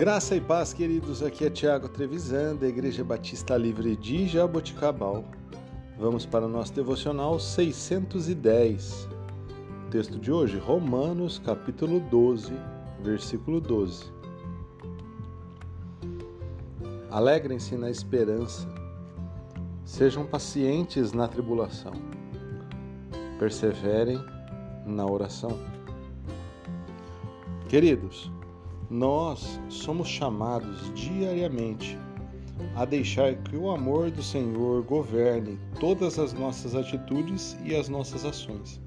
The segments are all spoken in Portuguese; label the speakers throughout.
Speaker 1: Graça e paz, queridos. Aqui é Tiago Trevisan, da Igreja Batista Livre de Jaboticabal. Vamos para o nosso devocional 610. O texto de hoje, Romanos, capítulo 12, versículo 12. Alegrem-se na esperança, sejam pacientes na tribulação, perseverem na oração. Queridos, nós somos chamados diariamente a deixar que o amor do Senhor governe todas as nossas atitudes e as nossas ações.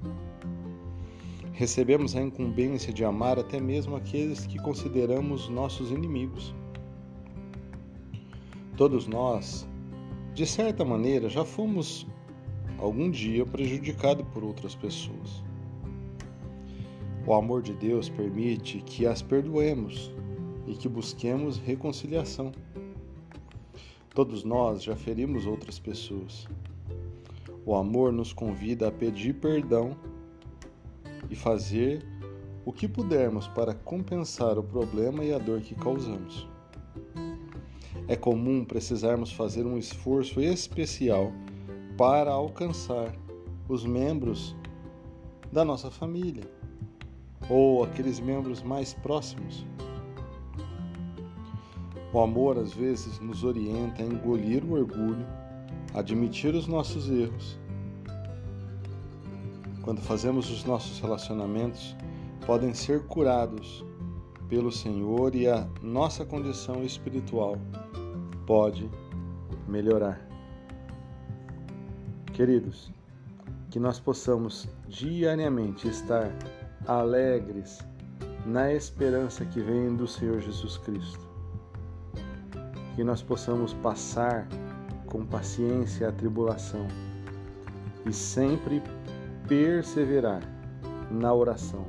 Speaker 1: Recebemos a incumbência de amar até mesmo aqueles que consideramos nossos inimigos. Todos nós, de certa maneira, já fomos algum dia prejudicados por outras pessoas. O amor de Deus permite que as perdoemos e que busquemos reconciliação. Todos nós já ferimos outras pessoas. O amor nos convida a pedir perdão e fazer o que pudermos para compensar o problema e a dor que causamos. É comum precisarmos fazer um esforço especial para alcançar os membros da nossa família ou aqueles membros mais próximos. O amor às vezes nos orienta a engolir o orgulho, admitir os nossos erros. Quando fazemos os nossos relacionamentos, podem ser curados pelo Senhor e a nossa condição espiritual pode melhorar. Queridos, que nós possamos diariamente estar alegres na esperança que vem do Senhor Jesus Cristo. Que nós possamos passar com paciência a tribulação e sempre perseverar na oração,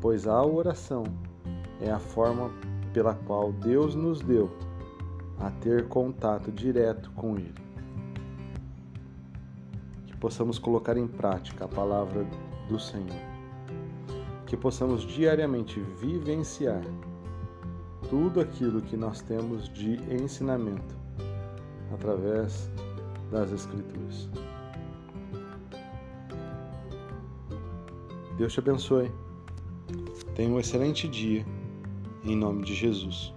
Speaker 1: pois a oração é a forma pela qual Deus nos deu a ter contato direto com Ele. Que possamos colocar em prática a palavra do Senhor que possamos diariamente vivenciar tudo aquilo que nós temos de ensinamento através das Escrituras. Deus te abençoe. Tenha um excelente dia, em nome de Jesus.